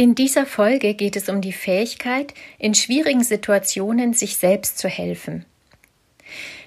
In dieser Folge geht es um die Fähigkeit, in schwierigen Situationen sich selbst zu helfen.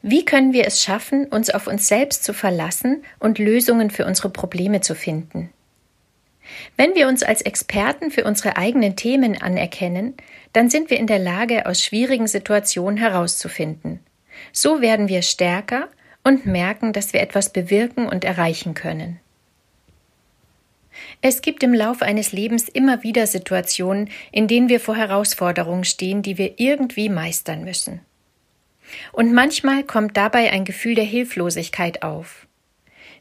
Wie können wir es schaffen, uns auf uns selbst zu verlassen und Lösungen für unsere Probleme zu finden? Wenn wir uns als Experten für unsere eigenen Themen anerkennen, dann sind wir in der Lage, aus schwierigen Situationen herauszufinden. So werden wir stärker und merken, dass wir etwas bewirken und erreichen können. Es gibt im Lauf eines Lebens immer wieder Situationen, in denen wir vor Herausforderungen stehen, die wir irgendwie meistern müssen. Und manchmal kommt dabei ein Gefühl der Hilflosigkeit auf.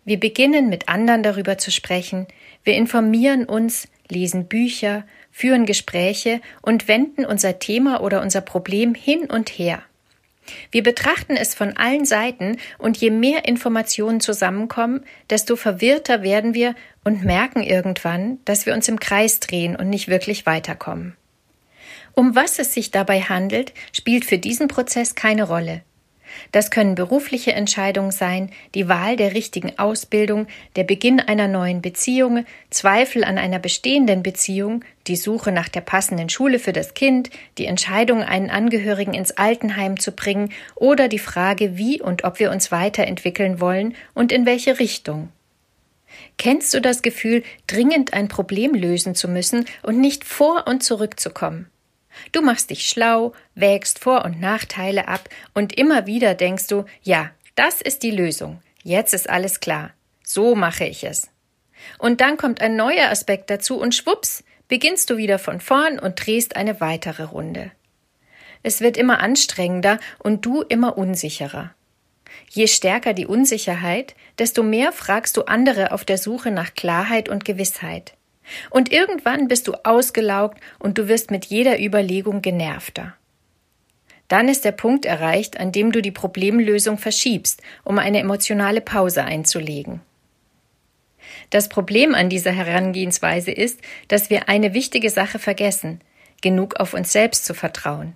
Wir beginnen mit anderen darüber zu sprechen, wir informieren uns, lesen Bücher, führen Gespräche und wenden unser Thema oder unser Problem hin und her. Wir betrachten es von allen Seiten und je mehr Informationen zusammenkommen, desto verwirrter werden wir und merken irgendwann, dass wir uns im Kreis drehen und nicht wirklich weiterkommen. Um was es sich dabei handelt, spielt für diesen Prozess keine Rolle. Das können berufliche Entscheidungen sein, die Wahl der richtigen Ausbildung, der Beginn einer neuen Beziehung, Zweifel an einer bestehenden Beziehung, die Suche nach der passenden Schule für das Kind, die Entscheidung, einen Angehörigen ins Altenheim zu bringen oder die Frage, wie und ob wir uns weiterentwickeln wollen und in welche Richtung. Kennst du das Gefühl, dringend ein Problem lösen zu müssen und nicht vor und zurückzukommen? Du machst dich schlau, wägst Vor- und Nachteile ab und immer wieder denkst du, ja, das ist die Lösung. Jetzt ist alles klar. So mache ich es. Und dann kommt ein neuer Aspekt dazu und schwupps, beginnst du wieder von vorn und drehst eine weitere Runde. Es wird immer anstrengender und du immer unsicherer. Je stärker die Unsicherheit, desto mehr fragst du andere auf der Suche nach Klarheit und Gewissheit. Und irgendwann bist du ausgelaugt und du wirst mit jeder Überlegung genervter. Dann ist der Punkt erreicht, an dem du die Problemlösung verschiebst, um eine emotionale Pause einzulegen. Das Problem an dieser Herangehensweise ist, dass wir eine wichtige Sache vergessen, genug auf uns selbst zu vertrauen.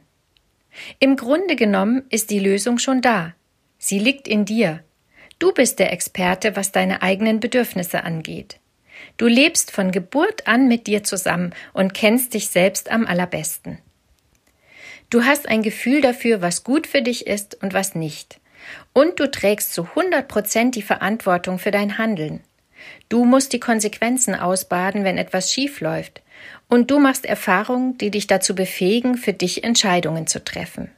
Im Grunde genommen ist die Lösung schon da. Sie liegt in dir. Du bist der Experte, was deine eigenen Bedürfnisse angeht. Du lebst von Geburt an mit dir zusammen und kennst dich selbst am allerbesten. Du hast ein Gefühl dafür, was gut für dich ist und was nicht. Und du trägst zu 100 Prozent die Verantwortung für dein Handeln. Du musst die Konsequenzen ausbaden, wenn etwas schief läuft. Und du machst Erfahrungen, die dich dazu befähigen, für dich Entscheidungen zu treffen.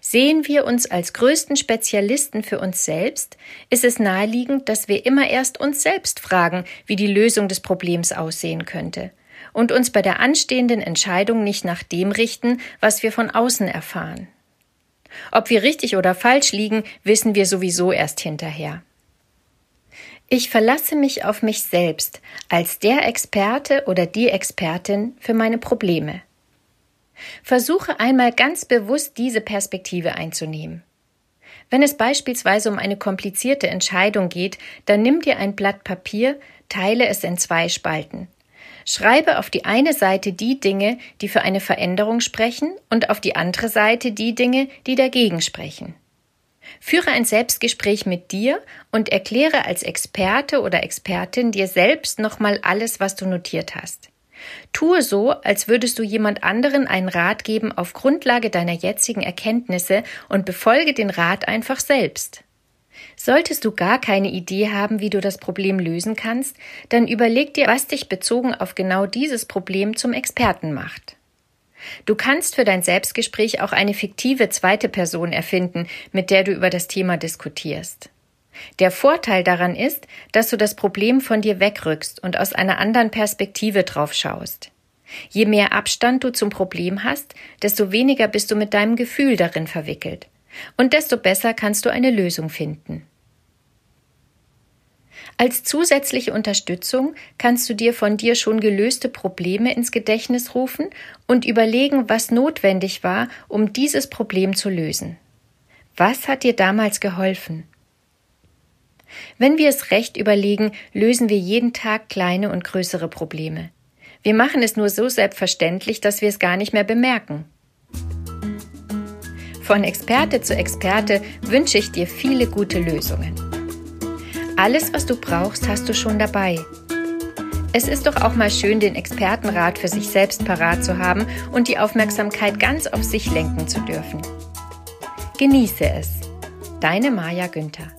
Sehen wir uns als größten Spezialisten für uns selbst, ist es naheliegend, dass wir immer erst uns selbst fragen, wie die Lösung des Problems aussehen könnte, und uns bei der anstehenden Entscheidung nicht nach dem richten, was wir von außen erfahren. Ob wir richtig oder falsch liegen, wissen wir sowieso erst hinterher. Ich verlasse mich auf mich selbst als der Experte oder die Expertin für meine Probleme. Versuche einmal ganz bewusst diese Perspektive einzunehmen. Wenn es beispielsweise um eine komplizierte Entscheidung geht, dann nimm dir ein Blatt Papier, teile es in zwei Spalten. Schreibe auf die eine Seite die Dinge, die für eine Veränderung sprechen, und auf die andere Seite die Dinge, die dagegen sprechen. Führe ein Selbstgespräch mit dir und erkläre als Experte oder Expertin dir selbst nochmal alles, was du notiert hast. Tue so, als würdest du jemand anderen einen Rat geben auf Grundlage deiner jetzigen Erkenntnisse und befolge den Rat einfach selbst. Solltest du gar keine Idee haben, wie du das Problem lösen kannst, dann überleg dir, was dich bezogen auf genau dieses Problem zum Experten macht. Du kannst für dein Selbstgespräch auch eine fiktive zweite Person erfinden, mit der du über das Thema diskutierst. Der Vorteil daran ist, dass du das Problem von dir wegrückst und aus einer anderen Perspektive drauf schaust. Je mehr Abstand du zum Problem hast, desto weniger bist du mit deinem Gefühl darin verwickelt. Und desto besser kannst du eine Lösung finden. Als zusätzliche Unterstützung kannst du dir von dir schon gelöste Probleme ins Gedächtnis rufen und überlegen, was notwendig war, um dieses Problem zu lösen. Was hat dir damals geholfen? Wenn wir es recht überlegen, lösen wir jeden Tag kleine und größere Probleme. Wir machen es nur so selbstverständlich, dass wir es gar nicht mehr bemerken. Von Experte zu Experte wünsche ich dir viele gute Lösungen. Alles, was du brauchst, hast du schon dabei. Es ist doch auch mal schön, den Expertenrat für sich selbst parat zu haben und die Aufmerksamkeit ganz auf sich lenken zu dürfen. Genieße es. Deine Maja Günther